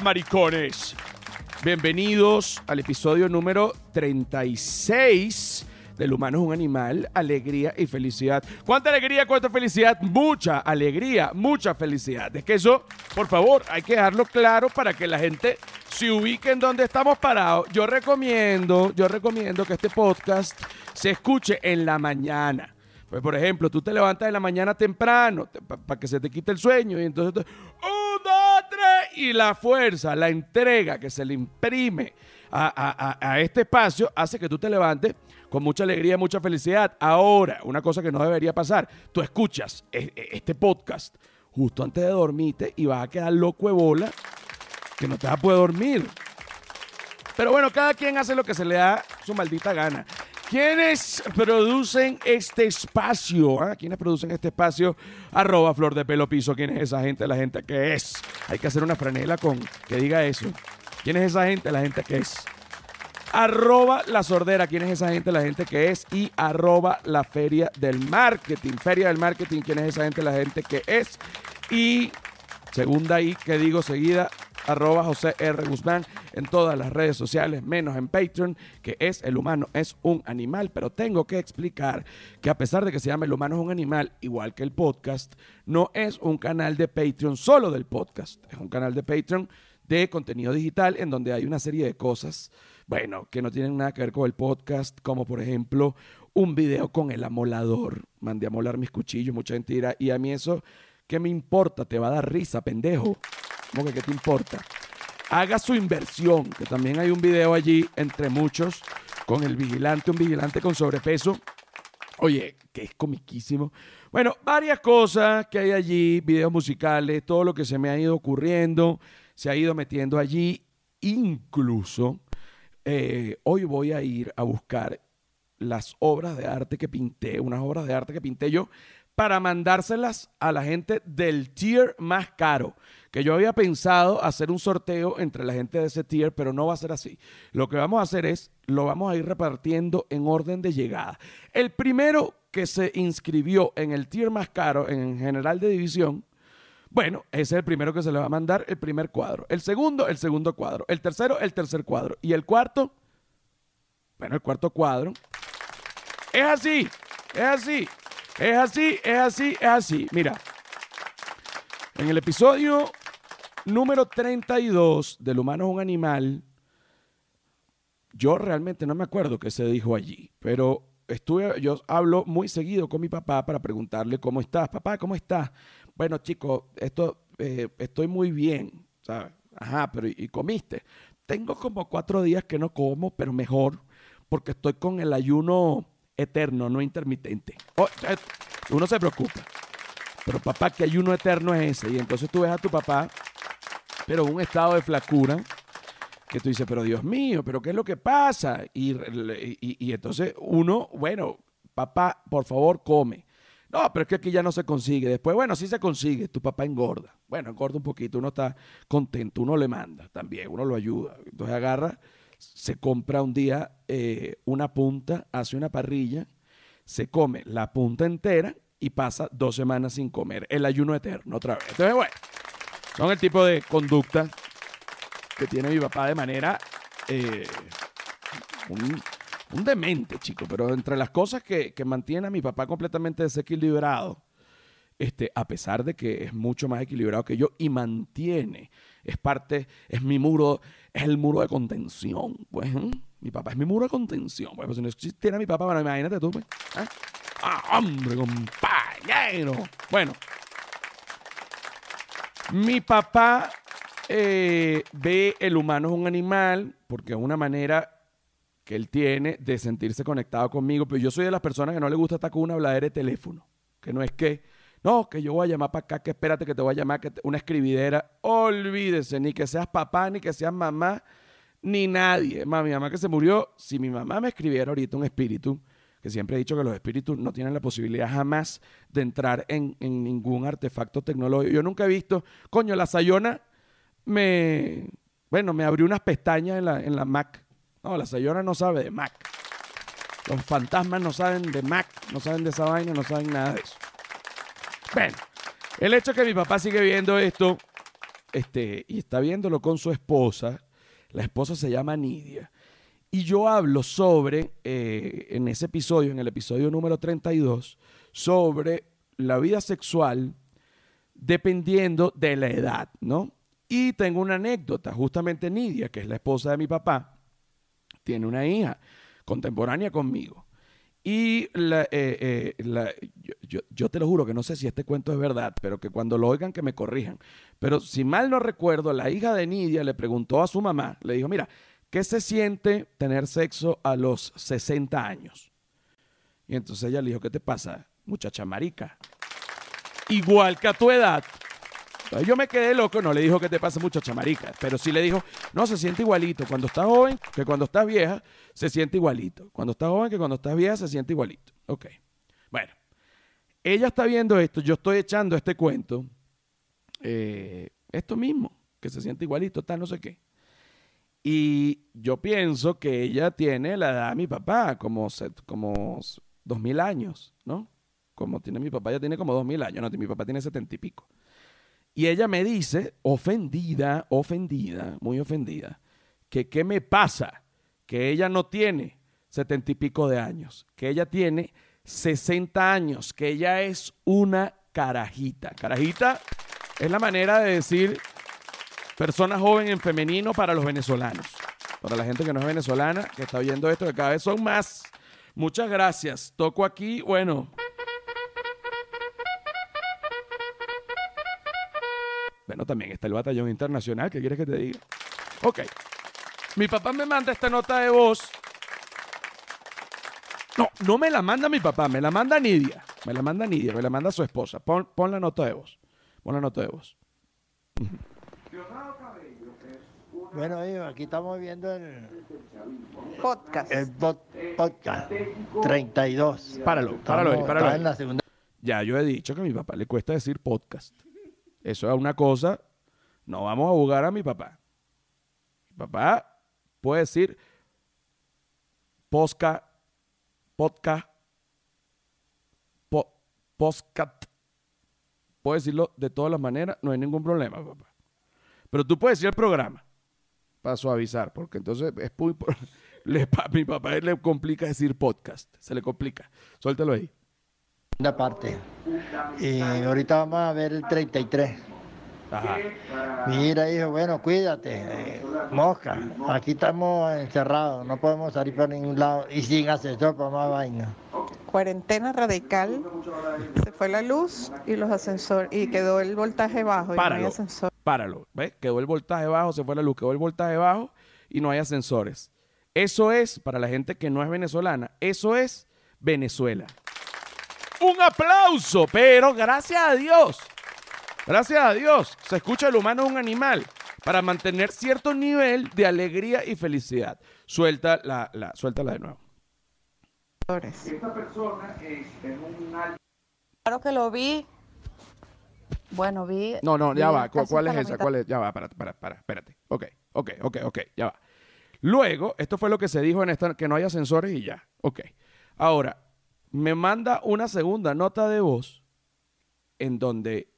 maricones? Bienvenidos al episodio número 36 del humano es un animal, alegría y felicidad. ¿Cuánta alegría, cuánta felicidad? Mucha alegría, mucha felicidad. Es que eso, por favor, hay que dejarlo claro para que la gente se ubique en donde estamos parados. Yo recomiendo, yo recomiendo que este podcast se escuche en la mañana. Pues, por ejemplo, tú te levantas en la mañana temprano para que se te quite el sueño y entonces... ¡Un, dos, tres! Y la fuerza, la entrega que se le imprime a, a este espacio hace que tú te levantes con mucha alegría, mucha felicidad. Ahora, una cosa que no debería pasar, tú escuchas e, e, este podcast justo antes de dormirte y vas a quedar loco de bola que no te vas a poder dormir. Pero bueno, cada quien hace lo que se le da su maldita gana. ¿Quiénes producen este espacio? Ah? ¿Quiénes producen este espacio? Arroba Flor de Pelo Piso. ¿Quién es esa gente? La gente que es. Hay que hacer una franela con que diga eso. ¿Quién es esa gente? La gente que es. Arroba la sordera. ¿Quién es esa gente? La gente que es. Y arroba la feria del marketing. Feria del marketing. ¿Quién es esa gente? La gente que es. Y segunda y que digo seguida, arroba José R. Guzmán en todas las redes sociales, menos en Patreon, que es El Humano es un animal. Pero tengo que explicar que a pesar de que se llama El Humano es un animal, igual que el podcast, no es un canal de Patreon solo del podcast. Es un canal de Patreon de contenido digital en donde hay una serie de cosas, bueno, que no tienen nada que ver con el podcast, como por ejemplo un video con el amolador. Mandé a molar mis cuchillos, mucha mentira. Y a mí eso, ¿qué me importa? Te va a dar risa, pendejo. ¿Cómo que qué te importa? Haga su inversión, que también hay un video allí entre muchos con el vigilante, un vigilante con sobrepeso. Oye, que es comiquísimo. Bueno, varias cosas que hay allí, videos musicales, todo lo que se me ha ido ocurriendo, se ha ido metiendo allí. Incluso eh, hoy voy a ir a buscar las obras de arte que pinté, unas obras de arte que pinté yo, para mandárselas a la gente del tier más caro que yo había pensado hacer un sorteo entre la gente de ese tier, pero no va a ser así. Lo que vamos a hacer es, lo vamos a ir repartiendo en orden de llegada. El primero que se inscribió en el tier más caro, en general de división, bueno, ese es el primero que se le va a mandar el primer cuadro. El segundo, el segundo cuadro. El tercero, el tercer cuadro. Y el cuarto, bueno, el cuarto cuadro. Es así, es así, es así, es así, es así. Mira, en el episodio número 32 del humano es un animal, yo realmente no me acuerdo qué se dijo allí, pero estuve, yo hablo muy seguido con mi papá para preguntarle cómo estás. Papá, ¿cómo estás? Bueno, chico, esto, eh, estoy muy bien, ¿sabes? Ajá, pero ¿y comiste? Tengo como cuatro días que no como, pero mejor, porque estoy con el ayuno eterno, no intermitente. Oh, uno se preocupa. Pero papá, ¿qué ayuno eterno es ese? Y entonces tú ves a tu papá pero un estado de flacura que tú dices, pero Dios mío, pero ¿qué es lo que pasa? Y, y, entonces uno, bueno, papá, por favor, come. No, pero es que aquí ya no se consigue. Después, bueno, sí se consigue, tu papá engorda. Bueno, engorda un poquito, uno está contento, uno le manda también, uno lo ayuda. Entonces agarra, se compra un día eh, una punta, hace una parrilla, se come la punta entera y pasa dos semanas sin comer. El ayuno eterno otra vez. Entonces, bueno. Son el tipo de conducta que tiene mi papá de manera eh, un, demente, chico. Pero entre las cosas que, mantiene a mi papá completamente desequilibrado, este, a pesar de que es mucho más equilibrado que yo y mantiene, es parte, es mi muro, es el muro de contención. Pues, ¿eh? mi papá es mi muro de contención. Pues, si no existiera mi papá, bueno, imagínate tú, pues. ¿eh? Ah, hombre, compañero. Bueno, mi papá eh, ve el humano es un animal porque es una manera que él tiene de sentirse conectado conmigo, pero yo soy de las personas que no le gusta estar con una habladera de teléfono, que no es que, no, que yo voy a llamar para acá, que espérate que te voy a llamar, que una escribidera, olvídese, ni que seas papá, ni que seas mamá, ni nadie. mi mamá que se murió, si mi mamá me escribiera ahorita un espíritu, que siempre he dicho que los espíritus no tienen la posibilidad jamás de entrar en, ningún artefacto tecnológico. Yo nunca he visto, coño, la Sayona me, bueno, me abrió unas pestañas en la, en la Mac. No, la Sayona no sabe de Mac. Los fantasmas no saben de Mac, no saben de esa vaina, no saben nada de eso. Bueno, el hecho es que mi papá sigue viendo esto este, y está viéndolo con su esposa. La esposa se llama Nidia. Y yo hablo sobre, eh, en ese episodio, en el episodio número 32, sobre la vida sexual dependiendo de la edad, ¿no? Y tengo una anécdota, justamente Nidia, que es la esposa de mi papá, tiene una hija contemporánea conmigo. Y eh, eh, yo, te lo juro que no sé si este cuento es verdad, pero que cuando lo oigan que me corrijan. Pero si mal no recuerdo, la hija de Nidia le preguntó a su mamá, le dijo, mira, ¿qué se siente tener sexo a los 60 años? Y entonces ella le dijo, ¿qué te pasa, muchacha marica? Igual que a tu edad. Yo me quedé loco, no le dijo que te pasa muchacha marica, pero sí le dijo, no, se siente igualito. Cuando estás joven, que cuando estás vieja, se siente igualito. Cuando estás joven, que cuando estás vieja, se siente igualito. Ok. Bueno, ella está viendo esto, yo estoy echando este cuento, eh, esto mismo, que se siente igualito, tal, no sé qué. Y yo pienso que ella tiene la edad de mi papá, como, como dos mil años, ¿no? Como tiene mi papá, ella tiene como dos mil años, no, mi papá tiene setenta y pico. Y ella me dice, ofendida, ofendida, muy ofendida, que qué me pasa que ella no tiene setenta y pico de años, que ella tiene 60 años, que ella es una carajita. Carajita es la manera de decir persona joven en femenino para los venezolanos. Para la gente que no es venezolana, que está oyendo esto, que cada vez son más. Muchas gracias. Toco aquí, bueno. Bueno, también está el batallón internacional, ¿qué quieres que te diga? Ok. Mi papá me manda esta nota de voz. No, no me la manda mi papá, me la manda Nidia. Me la manda Nidia, me la manda su esposa. Pon, la nota de voz. Pon la nota de voz. Bueno, aquí estamos viendo el podcast. El podcast 32. Páralo, páralo, páralo. Ya yo he dicho que a mi papá le cuesta decir podcast. Eso es una cosa. No vamos a jugar a mi papá. Mi papá puede decir posca, podcast, po, Puede decirlo de todas las maneras, no hay ningún problema, papá. Pero tú puedes decir el programa para suavizar, porque entonces es muy... Le, mi papá le complica decir podcast, se le complica. Suéltalo ahí. Una parte. Y ahorita vamos a ver el 33. Mira, hijo, bueno, cuídate. Eh, mosca, aquí estamos encerrados, no podemos salir por ningún lado y sin ascensor por más vaina. Cuarentena radical, se fue la luz y los ascensores y quedó el voltaje bajo y páralo, no hay ascensor. Páralo, ¿ves? Quedó el voltaje bajo, se fue la luz, quedó el voltaje bajo y no hay ascensores. Eso es, para la gente que no es venezolana, eso es Venezuela. Un aplauso, pero gracias a Dios Gracias a Dios, se escucha el humano es un animal para mantener cierto nivel de alegría y felicidad. Suelta la, la suéltala de nuevo. Esta persona es un Claro que lo vi. Bueno, vi. No, no, ya va. ¿Cuál, es esa? ¿Cuál es? Ya va, para, para, para, espérate. Ok, ok, ok, ok, ya va. Luego, esto fue lo que se dijo en esta, que no haya sensores y ya. Ok. Ahora, me manda una segunda nota de voz en donde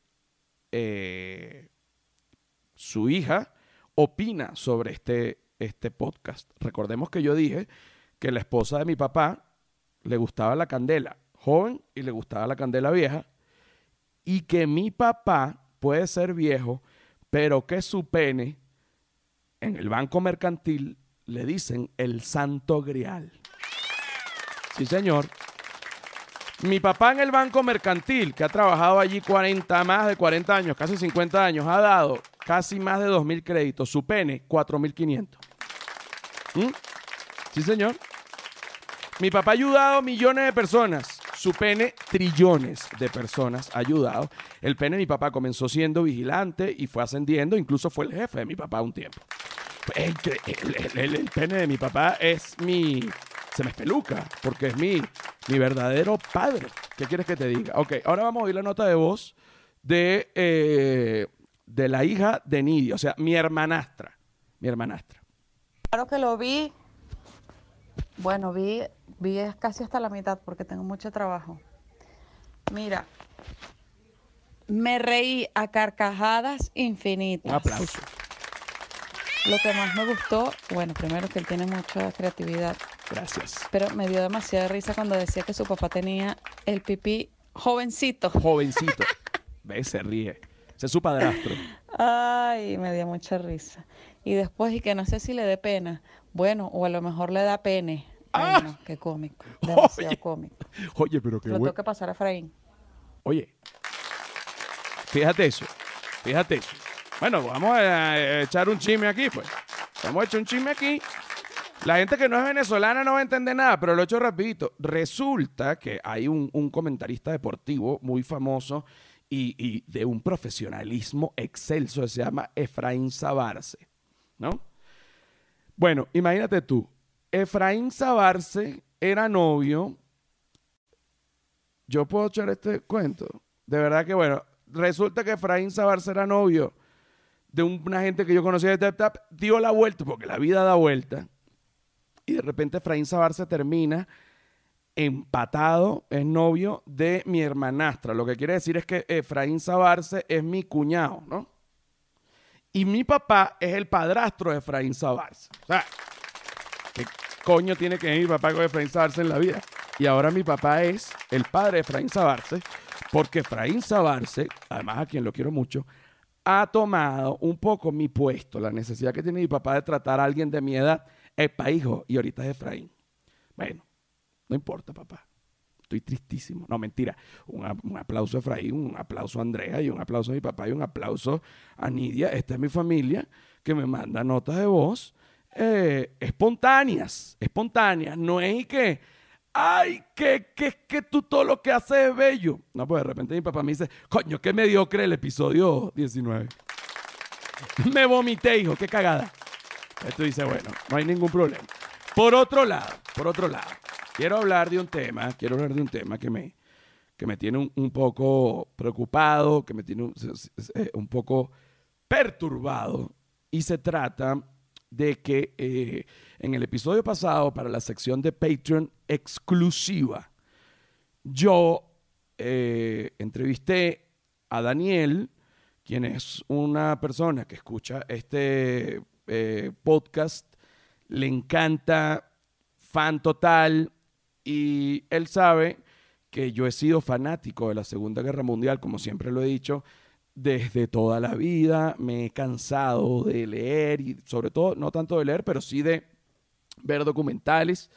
eh, su hija opina sobre este, este podcast. Recordemos que yo dije que la esposa de mi papá le gustaba la candela joven y le gustaba la candela vieja y que mi papá puede ser viejo, pero que su pene en el banco mercantil le dicen el santo grial. Sí, señor. Mi papá en el banco mercantil, que ha trabajado allí 40, más de 40 años, casi 50 años, ha dado casi más de 2.000 créditos. Su pene, 4.500. ¿Mm? Sí, señor. Mi papá ha ayudado a millones de personas. Su pene, trillones de personas ha ayudado. El pene de mi papá comenzó siendo vigilante y fue ascendiendo. Incluso fue el jefe de mi papá un tiempo. el pene de mi papá es mi se me espeluca, porque es mi, mi verdadero padre. ¿Qué quieres que te diga? Ok, ahora vamos a oír la nota de voz de, eh, de la hija de Nidia, o sea, mi hermanastra. Mi hermanastra. Claro que lo vi. Bueno, vi, vi casi hasta la mitad porque tengo mucho trabajo. Mira, Me reí a carcajadas infinitas. Un aplauso. Lo que más me gustó, bueno, primero que él tiene mucha creatividad, Gracias. pero me dio demasiada risa cuando decía que su papá tenía el pipí jovencito. Jovencito. Ve, se ríe. Ese es su padrastro. Ay, me dio mucha risa. Y después, y que no sé si le dé pena. Bueno, o a lo mejor le da pene. Ay, Ah. no, qué cómico. Demasiado Oye. cómico. Oye, pero qué Lo bueno. tengo que pasar a Efraín. Oye, fíjate eso, fíjate eso. Bueno, vamos a eh, echar un chisme aquí, pues. Vamos a echar un chisme aquí. La gente que no es venezolana no va a entender nada, pero lo he hecho rapidito. Resulta que hay un, comentarista deportivo muy famoso y, de un profesionalismo excelso que se llama Efraín Sabarce, ¿no? Bueno, imagínate tú, Efraín Sabarce era novio yo puedo echar este cuento. De verdad que bueno, resulta que Efraín Sabarce era novio de un- una gente que yo conocía de Tap Tap, dio la vuelta, porque la vida da vuelta, y de repente Efraín Sabarce termina empatado, es novio de mi hermanastra. Lo que quiere decir es que Efraín Sabarce es mi cuñado, ¿no? Y mi papá es el padrastro de Efraín Sabarce. O sea, ¿qué coño tiene que ver mi papá con Efraín Sabarce en la vida? Y ahora mi papá es el padre de Efraín Sabarce, porque Efraín Sabarce, además a quien lo quiero mucho, ha tomado un poco mi puesto, la necesidad que tiene mi papá de tratar a alguien de mi edad. Epa, hijo, y ahorita es Efraín. Bueno, no importa, papá. Estoy tristísimo. No, mentira. Un, aplauso a Efraín, un aplauso a Andrea y un aplauso a mi papá y un aplauso a Nidia. Esta es mi familia que me manda notas de voz eh, espontáneas, espontáneas. No es y que, ay, que, que, que tú todo lo que haces es bello. No, pues de repente mi papá me dice, coño, qué mediocre el episodio 19. me vomité, hijo, qué cagada. Tú dices, bueno, no hay ningún problema. Por otro lado, por otro lado, quiero hablar de un tema, quiero hablar de un tema que me, que me tiene un, poco preocupado, que me tiene eh, un poco perturbado. Y se trata de que eh, en el episodio pasado, para la sección de Patreon exclusiva, yo eh, entrevisté a Daniel, quien es una persona que escucha este eh, podcast, le encanta, fan total, y él sabe que yo he sido fanático de la Segunda Guerra Mundial, como siempre lo he dicho, desde toda la vida. Me he cansado de leer, y sobre todo, no tanto de leer, pero sí de ver documentales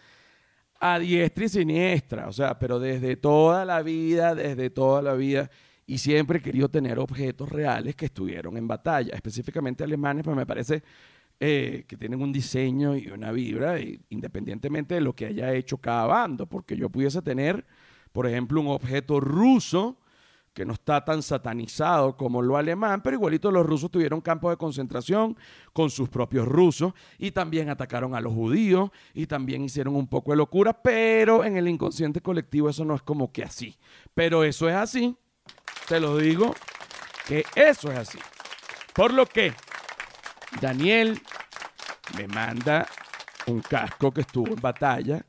a diestra y siniestra, o sea, pero desde toda la vida, desde toda la vida, y siempre he querido tener objetos reales que estuvieron en batalla, específicamente alemanes, pues me parece eh, que tienen un diseño y una vibra, independientemente de lo que haya hecho cada bando, porque yo pudiese tener, por ejemplo, un objeto ruso que no está tan satanizado como lo alemán, pero igualito los rusos tuvieron campos de concentración con sus propios rusos y también atacaron a los judíos y también hicieron un poco de locura, pero en el inconsciente colectivo eso no es como que así. Pero eso es así, te lo digo, que eso es así. Por lo que Daniel me manda un casco que estuvo en batalla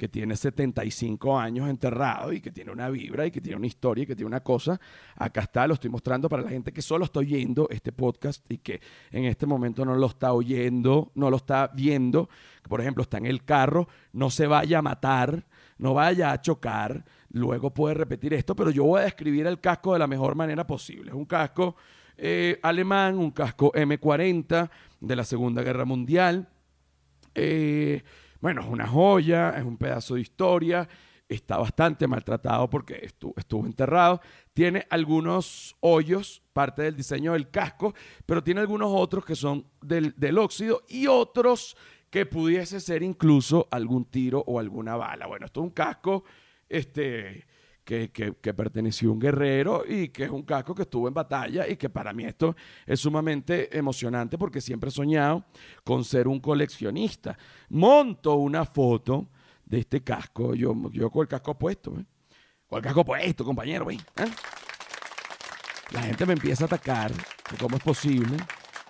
que tiene 75 años enterrado y que tiene una vibra y que tiene una historia y que tiene una cosa. Acá está, lo estoy mostrando para la gente que solo está oyendo este podcast y que en este momento no lo está oyendo, no lo está viendo. Por ejemplo, está en el carro, no se vaya a matar, no vaya a chocar. Luego puede repetir esto, pero yo voy a describir el casco de la mejor manera posible. Es un casco eh, alemán, un casco M40 de la Segunda Guerra Mundial. Eh, bueno, es una joya, es un pedazo de historia, está bastante maltratado porque estuvo, enterrado. Tiene algunos hoyos, parte del diseño del casco, pero tiene algunos otros que son del, del óxido y otros que pudiese ser incluso algún tiro o alguna bala. Bueno, esto es un casco este, que, que, perteneció a un guerrero y que es un casco que estuvo en batalla y que para mí esto es sumamente emocionante porque siempre he soñado con ser un coleccionista. Monto una foto de este casco, yo, yo con el casco puesto, ¿eh? con el casco puesto, compañero, ¿eh? La gente me empieza a atacar, cómo es posible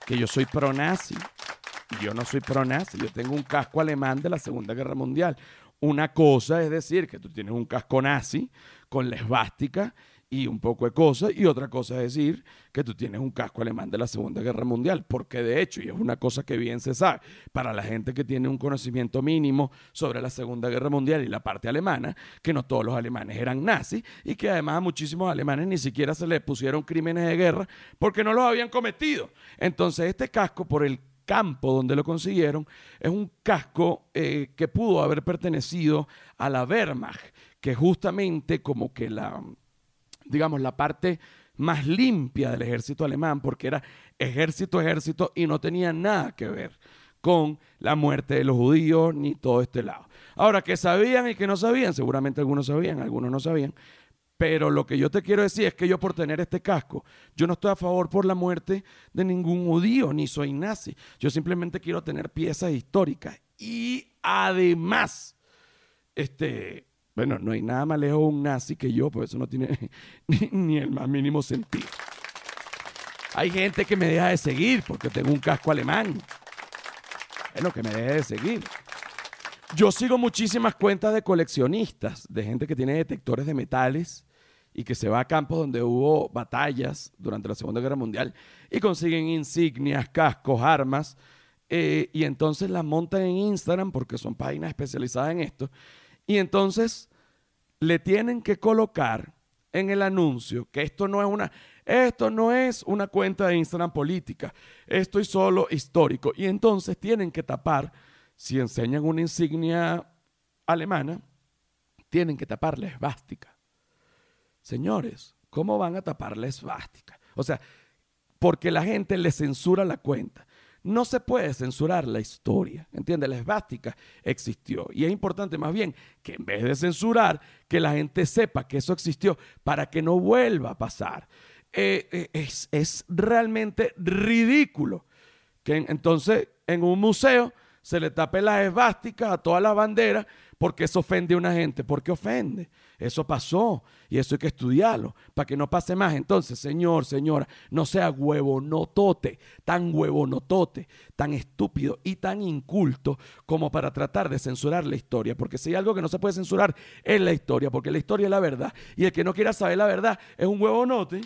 que yo soy pro-nazi. Yo no soy pro-nazi, yo tengo un casco alemán de la Segunda Guerra Mundial. Una cosa es decir que tú tienes un casco nazi con la esvástica y un poco de cosas. Y otra cosa es decir que tú tienes un casco alemán de la Segunda Guerra Mundial. Porque de hecho, y es una cosa que bien se sabe, para la gente que tiene un conocimiento mínimo sobre la Segunda Guerra Mundial y la parte alemana, que no todos los alemanes eran nazis y que además a muchísimos alemanes ni siquiera se les pusieron crímenes de guerra porque no los habían cometido. Entonces este casco, por el campo donde lo consiguieron, es un casco eh, que pudo haber pertenecido a la Wehrmacht, que justamente como que la digamos, la parte más limpia del ejército alemán, porque era ejército, ejército, y no tenía nada que ver con la muerte de los judíos ni todo este lado. Ahora, que sabían y que no sabían, seguramente algunos sabían, algunos no sabían, pero lo que yo te quiero decir es que yo por tener este casco, yo no estoy a favor por la muerte de ningún judío, ni soy nazi. Yo simplemente quiero tener piezas históricas. Y además, este, bueno, no hay nada más lejos de un nazi que yo, pues eso no tiene ni, el más mínimo sentido. Hay gente que me deja de seguir porque tengo un casco alemán. Es lo que me deje de seguir. Yo sigo muchísimas cuentas de coleccionistas, de gente que tiene detectores de metales y que se va a campos donde hubo batallas durante la Segunda Guerra Mundial y consiguen insignias, cascos, armas, eh, y entonces las montan en Instagram porque son páginas especializadas en esto y entonces le tienen que colocar en el anuncio que esto no es una, esto no es una cuenta de Instagram política, esto es solo histórico. Y entonces tienen que tapar, si enseñan una insignia alemana, tienen que tapar la esvástica. Señores, ¿cómo van a tapar la esvástica? O sea, porque la gente le censura la cuenta. No se puede censurar la historia, ¿entiendes? La esvástica existió. Y es importante más bien que en vez de censurar, que la gente sepa que eso existió para que no vuelva a pasar. Eh, eh, es, es, realmente ridículo que entonces en un museo se le tape las esvásticas a todas las banderas porque eso ofende a una gente. ¿Por qué ofende? Eso pasó y eso hay que estudiarlo para que no pase más. Entonces, señor, señora, no sea huevonotote, tan huevonotote, tan estúpido y tan inculto como para tratar de censurar la historia. Porque si hay algo que no se puede censurar es la historia, porque la historia es la verdad. Y el que no quiera saber la verdad es un huevonote.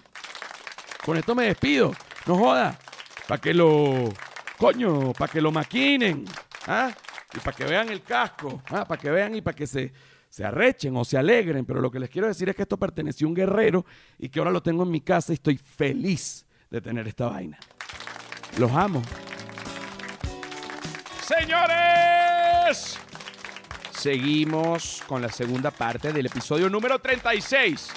Con esto me despido. No joda. Para que lo. Coño, para que lo maquinen. ¿Ah? Y para que vean el casco. ¿Ah? Para que vean y para que se se arrechen o se alegren, pero lo que les quiero decir es que esto perteneció a un guerrero y que ahora lo tengo en mi casa y estoy feliz de tener esta vaina. Los amo. Señores, seguimos con la segunda parte del episodio número 36.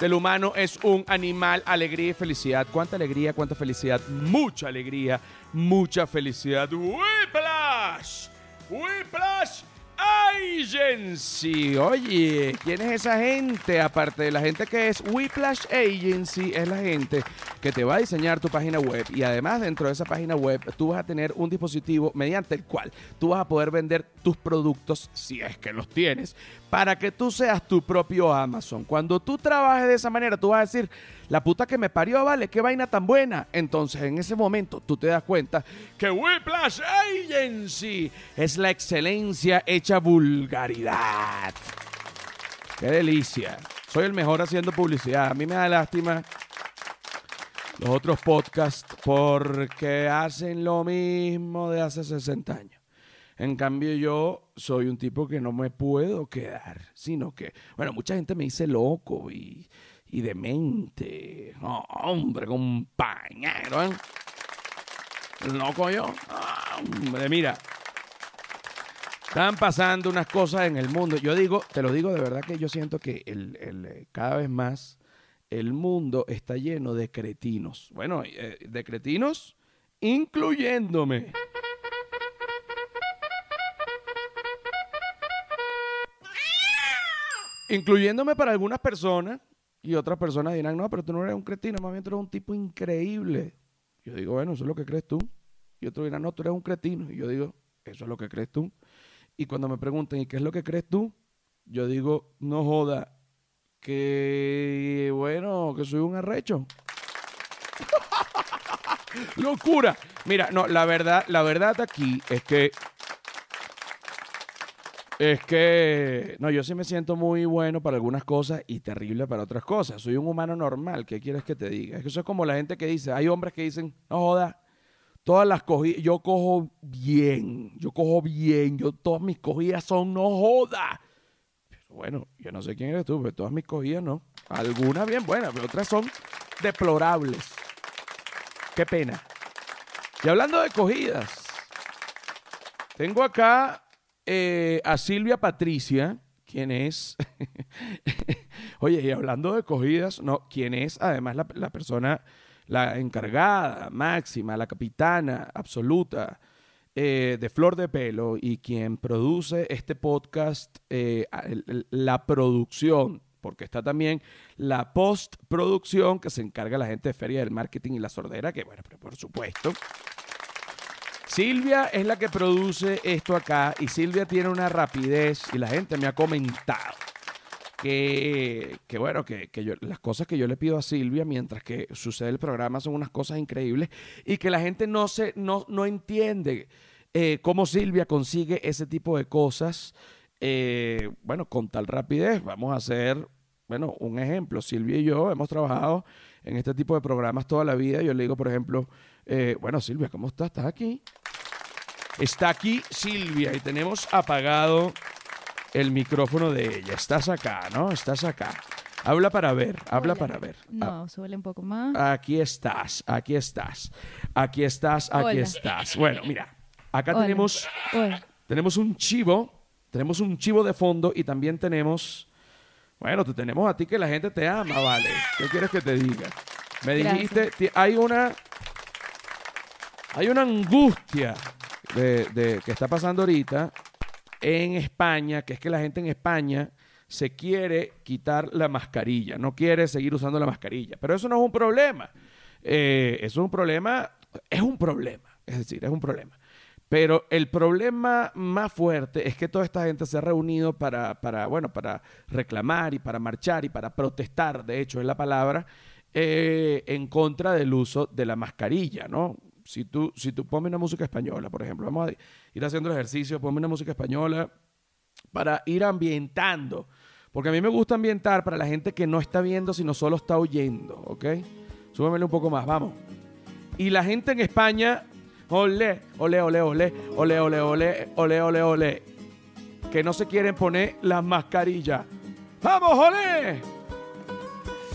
Del humano es un animal, alegría y felicidad. ¿Cuánta alegría, cuánta felicidad? Mucha alegría, mucha felicidad. ¡Whiplash! ¡Whiplash! Agency. Oye, ¿quién es esa gente? Aparte de la gente que es Whiplash Agency, es la gente que te va a diseñar tu página web. Y además, dentro de esa página web, tú vas a tener un dispositivo mediante el cual tú vas a poder vender tus productos, si es que los tienes, para que tú seas tu propio Amazon. Cuando tú trabajes de esa manera, tú vas a decir, la puta que me parió, vale, qué vaina tan buena. Entonces, en ese momento, tú te das cuenta que Whiplash Agency es la excelencia hecha vulgaridad. Qué delicia. Soy el mejor haciendo publicidad. A mí me da lástima los otros podcasts porque hacen lo mismo de hace 60 años. En cambio, yo soy un tipo que no me puedo quedar, sino que, bueno, mucha gente me dice loco y, y demente. hombre, compañero, ¿eh? Loco yo. hombre, mira. Están pasando unas cosas en el mundo. Yo digo, te lo digo de verdad que yo siento que el, el, cada vez más el mundo está lleno de cretinos. Bueno, eh, de cretinos incluyéndome. Incluyéndome para algunas personas y otras personas dirán, no, pero tú no eres un cretino, más bien tú eres un tipo increíble. Yo digo, bueno, eso es lo que crees tú. Y otros dirán, no, tú eres un cretino. Y yo digo, eso es lo que crees tú. Y cuando me preguntan, ¿y qué es lo que crees tú? Yo digo, no joda, que bueno, que soy un arrecho. Locura. Mira, no, la verdad, la verdad aquí es que Es que, no, yo sí me siento muy bueno para algunas cosas y terrible para otras cosas. Soy un humano normal, ¿qué quieres que te diga? Es que eso es como la gente que dice, hay hombres que dicen, no joda, todas las cogidas, yo cojo bien, yo cojo bien, yo todas mis cogidas son no joda. Bueno, yo no sé quién eres tú, pero todas mis cogidas no. Algunas bien buenas, pero otras son deplorables. Qué pena. Y hablando de cogidas, tengo acá eh, a Silvia Patricia, quien es, oye, y hablando de cogidas, no, quien es además la, la persona, la encargada, máxima, la capitana absoluta eh, de Flor de Pelo y quien produce este podcast, eh, la producción, porque está también la postproducción que se encarga la gente de Feria del Marketing y la Sordera, que bueno, pero por supuesto. Silvia es la que produce esto acá y Silvia tiene una rapidez y la gente me ha comentado que, bueno, que, las cosas que yo le pido a Silvia mientras que sucede el programa son unas cosas increíbles y que la gente no, se, no, no entiende eh, cómo Silvia consigue ese tipo de cosas, eh, bueno, con tal rapidez. Vamos a hacer, bueno, un ejemplo. Silvia y yo hemos trabajado en este tipo de programas toda la vida. Yo le digo, por ejemplo, eh, bueno, Silvia, ¿cómo estás? ¿Estás aquí? Está aquí Silvia y tenemos apagado el micrófono de ella. Estás acá, ¿no? Estás acá. Habla para ver, habla Hola. para ver. No, súbele un poco más. Ah, Aquí estás, aquí estás, aquí estás, aquí Hola. estás. Bueno, mira, acá Hola. tenemos, tenemos un chivo, tenemos un chivo de fondo y también tenemos, bueno, te tenemos a ti que la gente te ama, vale. ¿Qué quieres que te diga? Me dijiste, ti- hay una, hay una angustia de, de- que está pasando ahorita en España, que es que la gente en España se quiere quitar la mascarilla, no quiere seguir usando la mascarilla. Pero eso no es un problema. Eh, eso es un problema, es un problema, es decir, es un problema. Pero el problema más fuerte es que toda esta gente se ha reunido para, para, bueno, para reclamar y para marchar y para protestar, de hecho es la palabra, eh, en contra del uso de la mascarilla, ¿no? Si tú, si tú pones una música española, por ejemplo, vamos a ir haciendo el ejercicio, ponme una música española para ir ambientando. Porque a mí me gusta ambientar para la gente que no está viendo, sino solo está oyendo, ¿ok? Súbemele un poco más, vamos. Y la gente en España, ole, ole, ole, ole, ole, ole, ole, ole, ole, ole, que no se quieren poner las mascarillas. ¡Vamos, ole!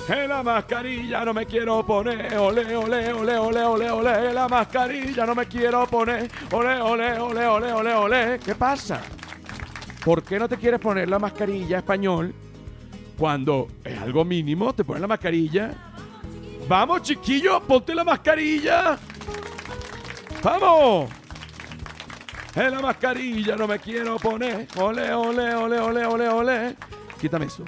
En la mascarilla no me quiero poner, ole, ole, ole, ole, ole, ole, la mascarilla no me quiero poner, ole, ole, ole, ole, ole, ole. ¿Qué pasa? ¿Por qué no te quieres poner la mascarilla español cuando es algo mínimo? Te pones la mascarilla. Vamos, chiquillo, ponte la mascarilla. Vamos. En la mascarilla no me quiero poner. Ole, ole, ole, ole, ole, ole. Quítame eso.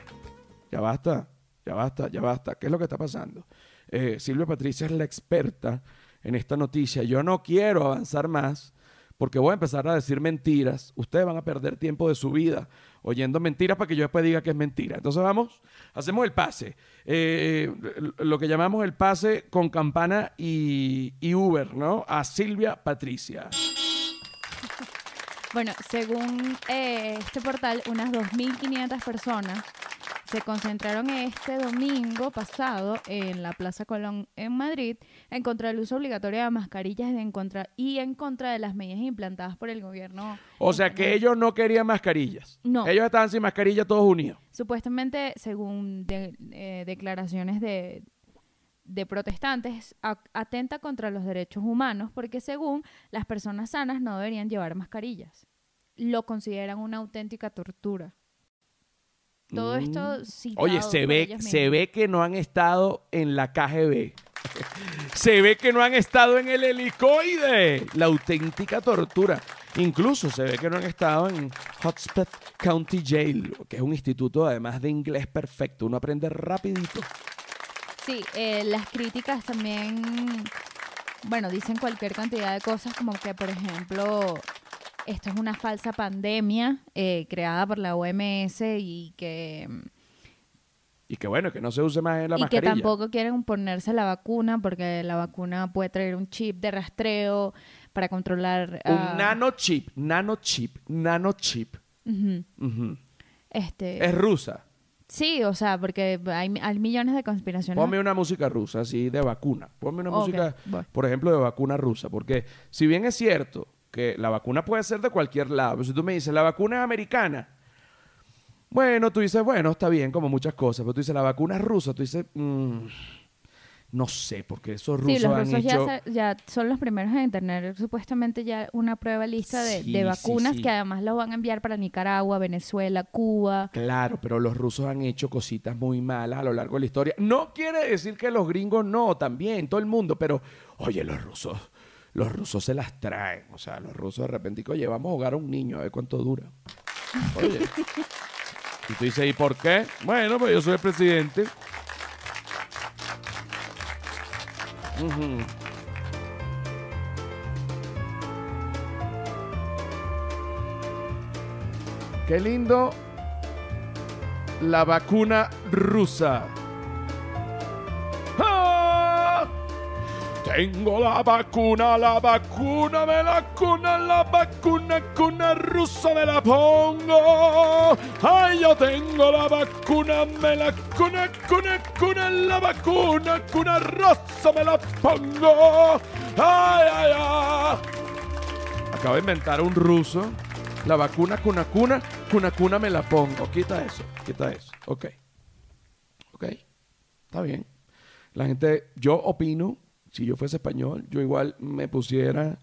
Ya basta, ya basta, ya basta. ¿Qué es lo que está pasando? Eh, Silvia Patricia es la experta en esta noticia. Yo no quiero avanzar más porque voy a empezar a decir mentiras. Ustedes van a perder tiempo de su vida oyendo mentiras para que yo después diga que es mentira. Entonces vamos, hacemos el pase. Eh, lo que llamamos el pase con campana y, y Uber, ¿no? A Silvia Patricia. Bueno, según eh, este portal, unas 2.500 personas se concentraron este domingo pasado en la Plaza Colón en Madrid en contra del uso obligatorio de mascarillas y en contra, y en contra de las medidas implantadas por el gobierno. O sea que ellos no querían mascarillas. No. Ellos estaban sin mascarilla todos unidos. Supuestamente, según de- eh, declaraciones de, de protestantes, atenta contra los derechos humanos porque según las personas sanas no deberían llevar mascarillas. Lo consideran una auténtica tortura. Todo Mm. esto citado Oye, se por ve, ellos se mismos. ve que no han estado en la KGB. se ve que no han estado en el helicoide. La auténtica tortura. Incluso se ve que no han estado en Hotspur County Jail, que es un instituto además de inglés perfecto. Uno aprende rapidito. Sí, eh, las críticas también, bueno, dicen cualquier cantidad de cosas, como que, por ejemplo, esto es una falsa pandemia eh, creada por la OMS y que, Y que bueno, que no se use más la y que mascarilla. tampoco quieren ponerse la vacuna porque la vacuna puede traer un chip de rastreo para controlar... Un ah, nanochip, nanochip, nanochip. Ujú. Ujú. Este, Es rusa. sí, o sea, porque hay, hay millones de conspiraciones. Ponme una música rusa, así de vacuna. Ponme una música, voy. por ejemplo, de vacuna rusa. Porque si bien es cierto que la vacuna puede ser de cualquier lado, pero si tú me dices, la vacuna es americana, bueno, tú dices, bueno, está bien, como muchas cosas, pero tú dices, la vacuna es rusa, tú dices, mm, no sé, porque esos rusos, Sí, los han rusos ya, hecho... sa- ya son los primeros en tener supuestamente ya una prueba lista de, Sí, de sí, vacunas sí. que además los van a enviar para Nicaragua, Venezuela, Cuba. Claro, pero los rusos han hecho cositas muy malas a lo largo de la historia. No quiere decir que los gringos no, también, todo el mundo, pero oye, los rusos, los rusos se las traen. O sea, los rusos de repente, oye, vamos a jugar a un niño, a ver cuánto dura. Oye. Y tú dices, ¿y por qué? Bueno, pues yo soy el presidente. Qué lindo la vacuna rusa. Tengo la vacuna, la vacuna, me la cuna, la vacuna, cuna rusa me la pongo. Ay, yo tengo la vacuna, me la cuna, cuna, cuna, la vacuna, cuna rosa me la pongo. Ay, ay, ay. Acabo de inventar un ruso. La vacuna, cuna, cuna, cuna, cuna me la pongo. Quita eso, quita eso. Ok. Ok. Está bien. La gente, yo opino, si yo fuese español, yo igual me pusiera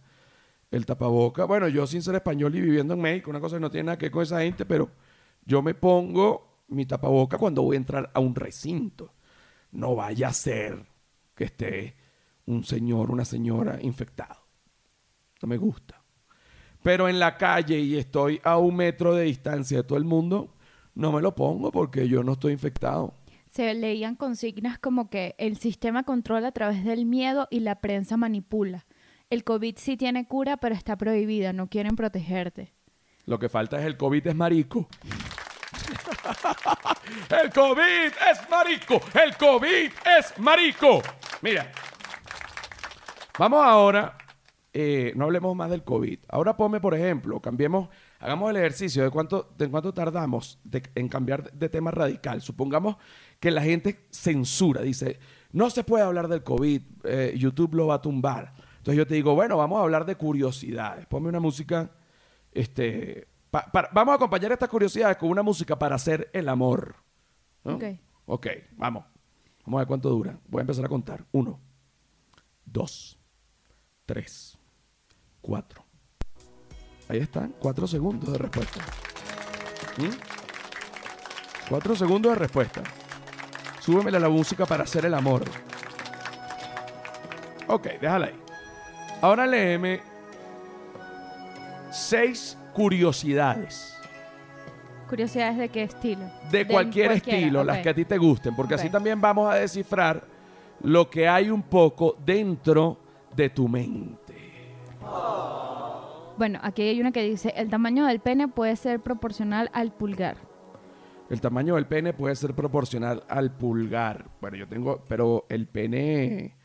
el tapaboca. Bueno, yo sin ser español y viviendo en México, una cosa que no tiene nada que ver con esa gente, pero yo me pongo mi tapaboca cuando voy a entrar a un recinto. No vaya a ser que esté un señor, una señora infectado. No me gusta. Pero en la calle y estoy a un metro de distancia de todo el mundo, no me lo pongo porque yo no estoy infectado. Se leían consignas como que el sistema controla a través del miedo y la prensa manipula. El COVID sí tiene cura, pero está prohibida, no quieren protegerte. Lo que falta es el COVID es marico. el COVID es marico. El COVID es marico. Mira. Vamos ahora. eh, no hablemos más del COVID. Ahora ponme, por ejemplo, cambiemos, hagamos el ejercicio de cuánto, de cuánto tardamos en cambiar de tema radical. Supongamos que la gente censura, dice, no se puede hablar del COVID, eh, YouTube lo va a tumbar. Entonces yo te digo, bueno, vamos a hablar de curiosidades. Ponme una música este, pa- vamos a acompañar estas curiosidades con una música para hacer el amor. ¿no? Ok. Ok, vamos. Vamos a ver cuánto dura. Voy a empezar a contar. Uno, dos, tres, cuatro. Ahí están, cuatro segundos de respuesta. ¿Mm? Cuatro segundos de respuesta. Súbemela la música para hacer el amor. Ok, déjala ahí. Ahora léeme seis curiosidades. Curiosidades de qué estilo. De cualquier estilo, las que a ti te gusten, porque así también vamos a descifrar lo que hay un poco dentro de tu mente. Bueno, aquí hay una que dice, el tamaño del pene puede ser proporcional al pulgar. El tamaño del pene puede ser proporcional al pulgar. Bueno, yo tengo, pero el pene,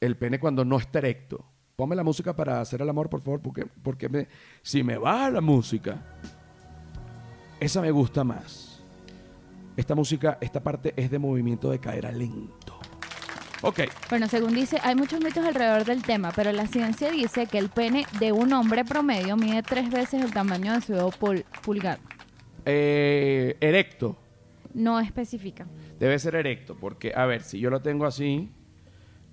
el pene cuando no está erecto. Ponme la música para hacer el amor, por favor, porque, porque me, si me baja la música, esa me gusta más. Esta música, esta parte es de movimiento de cadera lento. Ok, Bueno, según dice, hay muchos mitos alrededor del tema, pero la ciencia dice que el pene de un hombre promedio mide tres veces el tamaño de su dedo pul- pulgar. Eh, erecto. No especifica. Debe ser erecto, porque, a ver, si yo lo tengo así,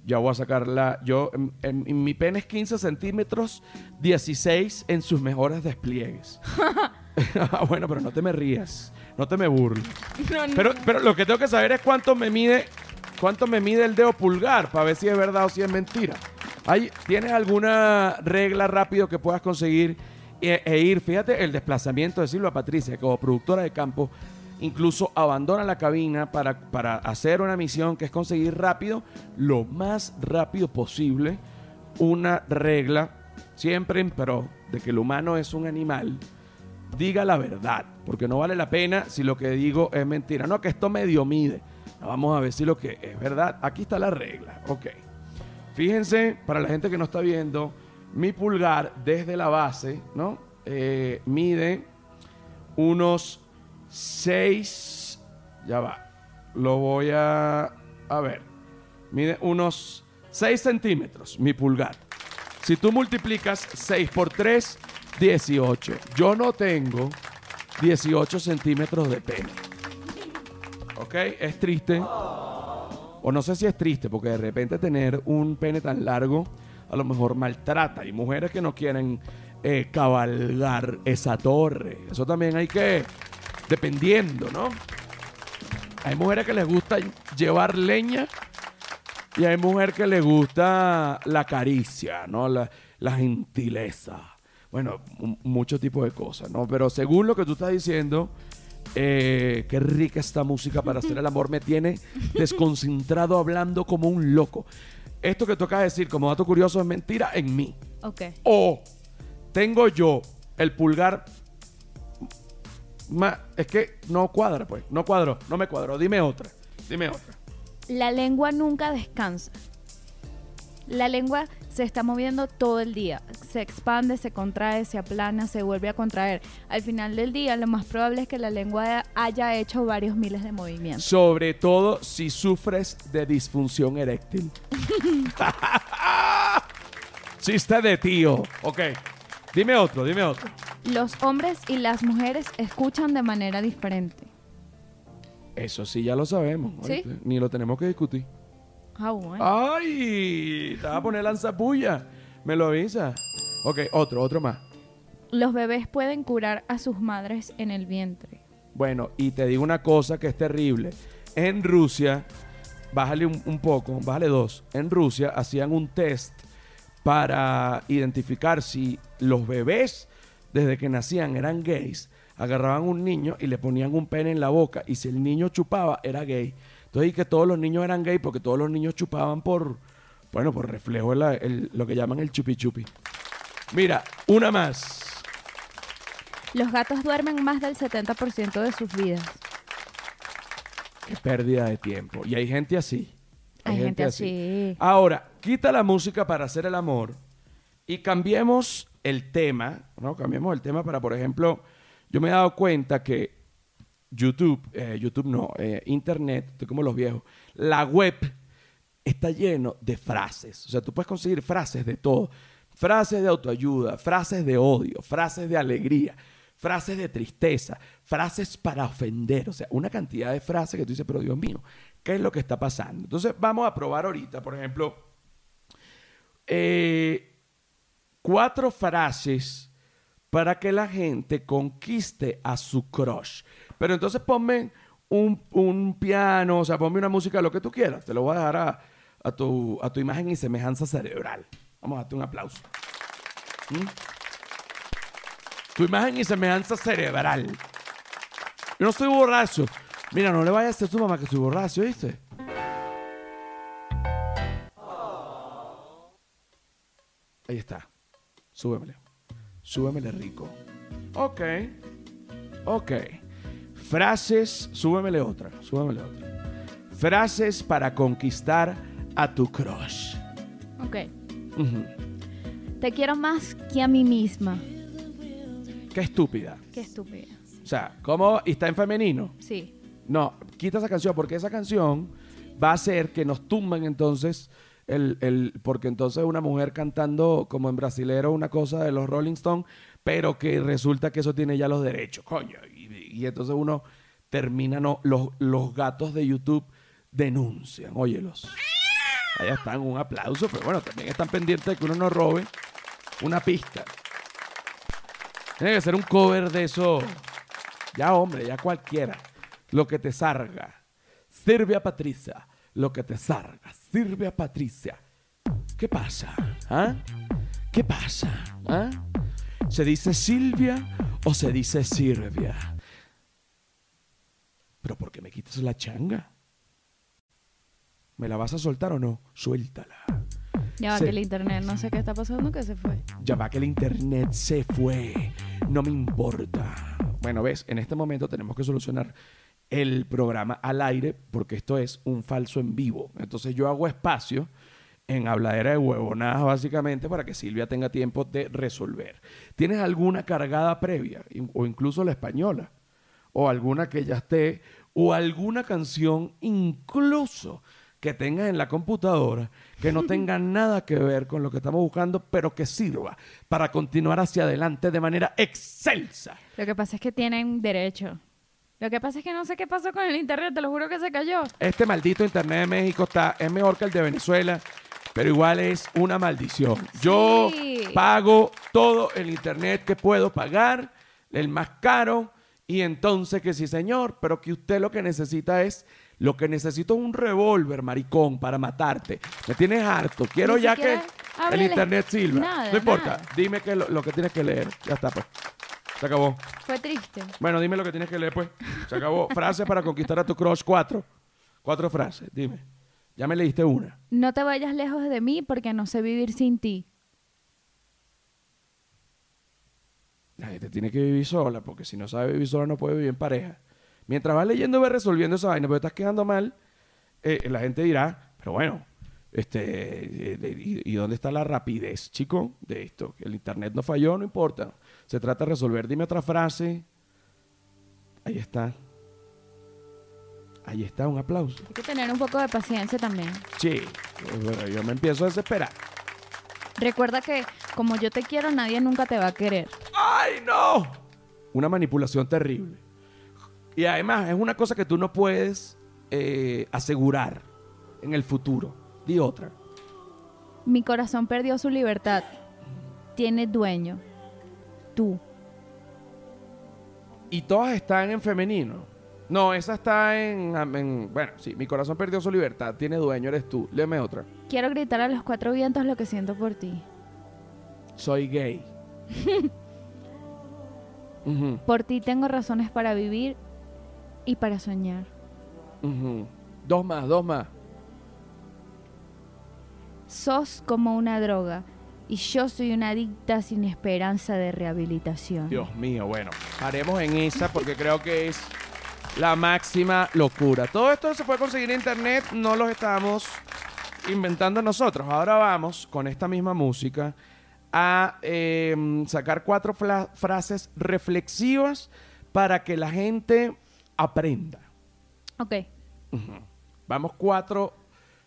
ya voy a sacarla. Yo, en, en- en mi pene es 15 centímetros, 16 en sus mejores despliegues. Ah, bueno, pero no te me rías, no te me burles. Pero, pero lo que tengo que saber es cuánto me mide, cuánto me mide el dedo pulgar, para ver si es verdad o si es mentira. Hay, ¿Tienes alguna regla rápido que puedas conseguir e, e ir? Fíjate el desplazamiento de Silva Patricia, como productora de campo, incluso abandona la cabina para, para hacer una misión que es conseguir rápido, lo más rápido posible, una regla, siempre en pro de que el humano es un animal diga la verdad, porque no vale la pena si lo que digo es mentira. No, que esto medio mide. Vamos a ver si lo que es verdad. Aquí está la regla. Ok. Fíjense, para la gente que no está viendo, mi pulgar desde la base, ¿no? Eh, mide unos 6. Ya va. Lo voy a. A ver. Mide unos 6 centímetros, mi pulgar. Si tú multiplicas 6 por 3, 18. Yo no tengo 18 centímetros de pene. ¿Ok? Es triste. O no sé si es triste, porque de repente tener un pene tan largo a lo mejor maltrata. Hay mujeres que no quieren eh, cabalgar esa torre. Eso también hay que, dependiendo, ¿no? Hay mujeres que les gusta llevar leña y hay mujeres que les gusta la caricia, ¿no? La, la gentileza. Bueno, mucho tipo de cosas, ¿no? Pero según lo que tú estás diciendo, eh, qué rica esta música para hacer el amor. Me tiene desconcentrado hablando como un loco. Esto que toca decir como dato curioso es mentira en mí. Ok. O tengo yo el pulgar. ma- es que no cuadra, pues. No cuadró, no me cuadró. Dime otra. Dime otra. La lengua nunca descansa. La lengua se está moviendo todo el día. Se expande, se contrae, se aplana, se vuelve a contraer. Al final del día, lo más probable es que la lengua haya hecho varios miles de movimientos. Sobre todo si sufres de disfunción eréctil. Chiste de tío. Ok. Dime otro, dime otro. Los hombres y las mujeres escuchan de manera diferente. Eso sí, ya lo sabemos. Ni lo tenemos que discutir. Ah, bueno. ¡Ay! Te vas a poner lanzapulla. Me lo avisa. Ok, otro, otro más. Los bebés pueden curar a sus madres en el vientre. Bueno, y te digo una cosa que es terrible. En Rusia, bájale un, un poco, bájale dos. En Rusia hacían un test para identificar si los bebés desde que nacían eran gays. Agarraban un niño y le ponían un pene en la boca y si el niño chupaba era gay. Entonces y que todos los niños eran gay porque todos los niños chupaban por, bueno, por reflejo la- el- lo que llaman el chupi chupi. Mira, una más. Los gatos duermen más del 70% de sus vidas. Qué pérdida de tiempo. Y hay gente así. Hay gente así. Ahora, quita la música para hacer el amor y cambiemos el tema, ¿no? Cambiemos el tema para, por ejemplo, yo me he dado cuenta que YouTube, eh, YouTube no, eh, Internet, estoy como los viejos, la web está lleno de frases. O sea, tú puedes conseguir frases de todo. Frases de autoayuda, frases de odio, frases de alegría, frases de tristeza, frases para ofender. O sea, una cantidad de frases que tú dices, pero Dios mío, ¿qué es lo que está pasando? Entonces, vamos a probar ahorita, por ejemplo, eh, cuatro frases para que la gente conquiste a su crush. Pero entonces ponme un, un piano, o sea, ponme una música, lo que tú quieras. Te lo voy a dejar a, a tu, a tu imagen y semejanza cerebral. Vamos a darte un aplauso. ¿Mm? Tu imagen y semejanza cerebral. Yo no estoy borracho. Mira, no le vayas a decir a tu mamá que estoy borracho, ¿viste? Ahí está. Súbemele. Súbemele rico. Ok. Ok. Frases. Súbemele otra. Súbemele otra. Frases para conquistar a tu crush. Ok. Te quiero más que a mí misma. Qué estúpida. Qué estúpida. O sea, ¿cómo? ¿Y está en femenino? Sí. No, quita esa canción porque esa canción va a hacer que nos tumben entonces el, el- porque entonces una mujer cantando como en brasilero una cosa de los Rolling Stones, pero que resulta que eso tiene ya los derechos, coño. Y, entonces uno termina, no, los, los gatos de YouTube denuncian, óyelos. Allá están, un aplauso, pero bueno, también están pendientes de que uno no robe una pista. Tiene que ser un cover de eso. Ya, hombre, ya cualquiera. Lo que te salga. Sirve a Patricia. Lo que te salga. Sirve a Patricia. ¿Qué pasa? ¿Ah? ¿Qué pasa? ¿Ah? ¿Se dice Silvia o se dice Silvia? ¿Pero por qué me quitas la changa? ¿Me la vas a soltar o no? Suéltala. Ya va que el internet no sé qué está pasando que se fue. Ya va que el internet se fue. No me importa. Bueno, ves, en este momento tenemos que solucionar el programa al aire porque esto es un falso en vivo. Entonces yo hago espacio en habladera de huevonadas, básicamente, para que Silvia tenga tiempo de resolver. ¿Tienes alguna cargada previa? O incluso la española. O alguna que ya esté. O alguna canción incluso que tengas en la computadora que no tenga nada que ver con lo que estamos buscando, pero que sirva para continuar hacia adelante de manera excelsa. Lo que pasa es que tienen derecho. Lo que pasa es que no sé qué pasó con el internet, te lo juro que se cayó. Este maldito Internet de México está, es mejor que el de Venezuela, pero igual es una maldición. Yo pago todo el Internet que puedo pagar, el más caro, y entonces que sí, señor, pero que usted lo que necesita es, lo que necesito es un revólver, maricón, para matarte. Me tienes harto. Quiero ya que el Internet sirva. nada, no importa, nada. dime que lo, lo que tienes que leer. Ya está, pues. Se acabó. Fue triste. Bueno, dime lo que tienes que leer, pues. Se acabó. Frases para conquistar a tu crush. Cuatro. Cuatro frases. Dime. Ya me leíste una. No te vayas lejos de mí porque no sé vivir sin ti. La gente tiene que vivir sola, porque si no sabe vivir sola no puede vivir en pareja. Mientras vas leyendo, vas resolviendo esa vaina, pero estás quedando mal, eh, la gente dirá, pero bueno, este, eh, ¿y, y dónde está la rapidez, chico, de esto? El internet no falló, no importa. Se trata de resolver. Dime otra frase. Ahí está. Ahí está, un aplauso. Hay que tener un poco de paciencia también. Sí, bueno, yo me empiezo a desesperar. Recuerda que como yo te quiero, nadie nunca te va a querer. ¡Ay, no! Una manipulación terrible. Y además es una cosa que tú no puedes eh, asegurar en el futuro. Di otra. Mi corazón perdió su libertad. Tiene dueño. Tú. Y todas están en femenino. No, esa está en, en- Bueno, sí, mi corazón perdió su libertad. Tiene dueño, eres tú. Léeme otra. Quiero gritar a los cuatro vientos lo que siento por ti. Soy gay. Por ti tengo razones para vivir y para soñar. Dos más, dos más. Sos como una droga y yo soy una adicta sin esperanza de rehabilitación. Dios mío, bueno, haremos en esa porque creo que es la máxima locura. Todo esto se puede conseguir en internet, no lo estamos inventando nosotros. Ahora vamos con esta misma música a eh, sacar cuatro frases reflexivas para que la gente aprenda. Ok. Vamos cuatro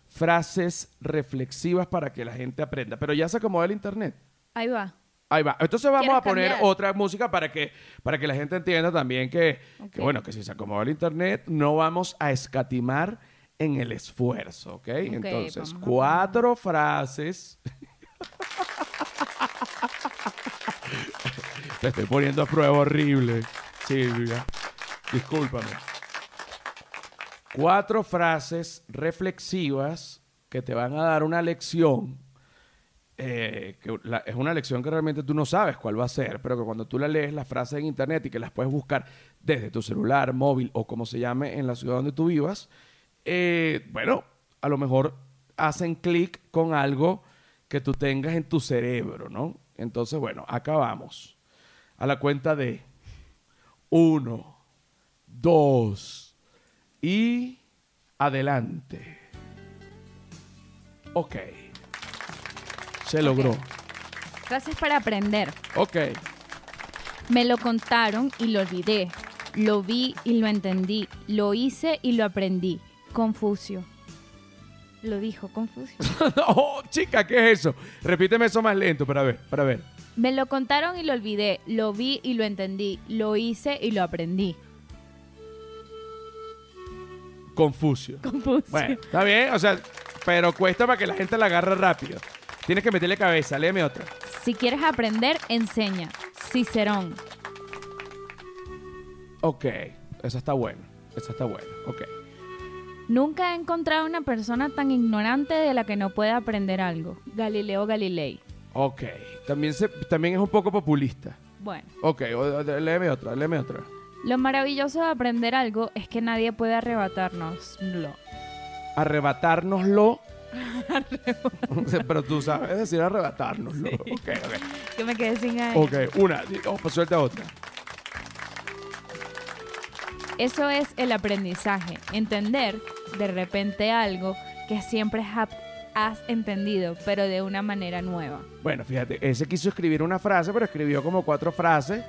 frases reflexivas para que la gente aprenda. Pero ya se acomoda el internet. Ahí va. Ahí va. Entonces vamos ¿Quieres a poner cambiar? otra música para que, para que la gente entienda también que, que, bueno, que si se acomoda el internet, no vamos a escatimar en el esfuerzo, ¿ok? Entonces, vamos a cuatro frases. Te estoy poniendo a prueba horrible, Silvia. Discúlpame. Cuatro frases reflexivas que te van a dar una lección eh, que es una lección que realmente tú no sabes cuál va a ser, pero que cuando tú la lees las frases en internet y que las puedes buscar desde tu celular, móvil o como se llame en la ciudad donde tú vivas, eh, bueno, a lo mejor hacen clic con algo que tú tengas en tu cerebro, ¿no? Entonces, bueno, acá vamos. A la cuenta de uno, dos y adelante. Ok. Se logró. Frases para aprender. Ok. Me lo contaron y lo olvidé. Lo vi y lo entendí. Lo hice y lo aprendí. Confucio. Lo dijo Confucio. oh, chica, ¿qué es eso? Repíteme eso más lento para ver, para ver. Me lo contaron y lo olvidé. Lo vi y lo entendí. Lo hice y lo aprendí. Confucio. Confucio. Bueno, está bien, o sea, pero cuesta para que la gente la agarre rápido. Tienes que meterle cabeza, léeme otra. Si quieres aprender, enseña. Cicerón. Ok, esa está buena, esa está buena, ok. Nunca he encontrado una persona tan ignorante de la que no puede aprender algo. Galileo Galilei. Ok, también, se, también es un poco populista. Bueno, Ok, léeme otra, léeme otra. lo maravilloso de aprender algo es que nadie puede arrebatárnoslo. Arrebatárnoslo. pero tú sabes decir arrebatárnoslo. Ok, ok. Que me quedé sin aire. Ok, una, oh, pues suelta otra. Eso es el aprendizaje. Entender de repente algo que siempre has, entendido, pero de una manera nueva. Bueno, fíjate, ese quiso escribir una frase, pero escribió como cuatro frases.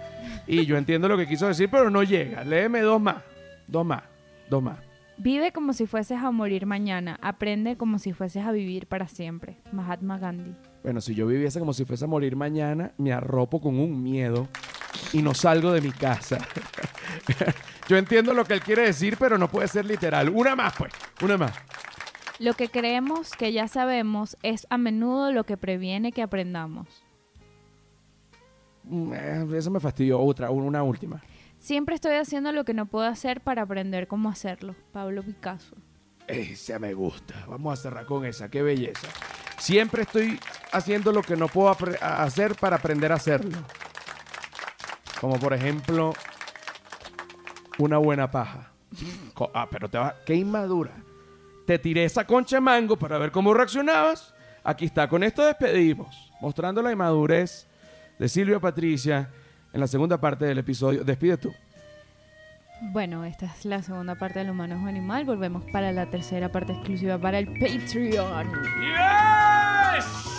Y yo entiendo lo que quiso decir, pero no llega. Léeme dos más. Dos más. Dos más. Vive como si fueses a morir mañana. Aprende como si fueses a vivir para siempre. Mahatma Gandhi. Bueno, si yo viviese como si fuese a morir mañana, me arropo con un miedo y no salgo de mi casa. yo entiendo lo que él quiere decir, pero no puede ser literal. Una más, pues. Una más. Lo que creemos que ya sabemos es a menudo lo que previene que aprendamos. Mm, eh, Eso me fastidió. Otra, una última. Siempre estoy haciendo lo que no puedo hacer para aprender cómo hacerlo. Pablo Picasso. Esa me gusta. Vamos a cerrar con esa. Qué belleza. Siempre estoy haciendo lo que no puedo apre- hacer para aprender a hacerlo. Como por ejemplo, una buena paja. Co- Ah, pero te va. Qué inmadura. Te tiré esa concha de mango para ver cómo reaccionabas. Aquí está. Con esto despedimos. Mostrando la inmadurez de Silvia Patricia en la segunda parte del episodio. Despide tú. Bueno, esta es la segunda parte del humano es un animal. Volvemos para la tercera parte exclusiva para el Patreon. ¡Yes!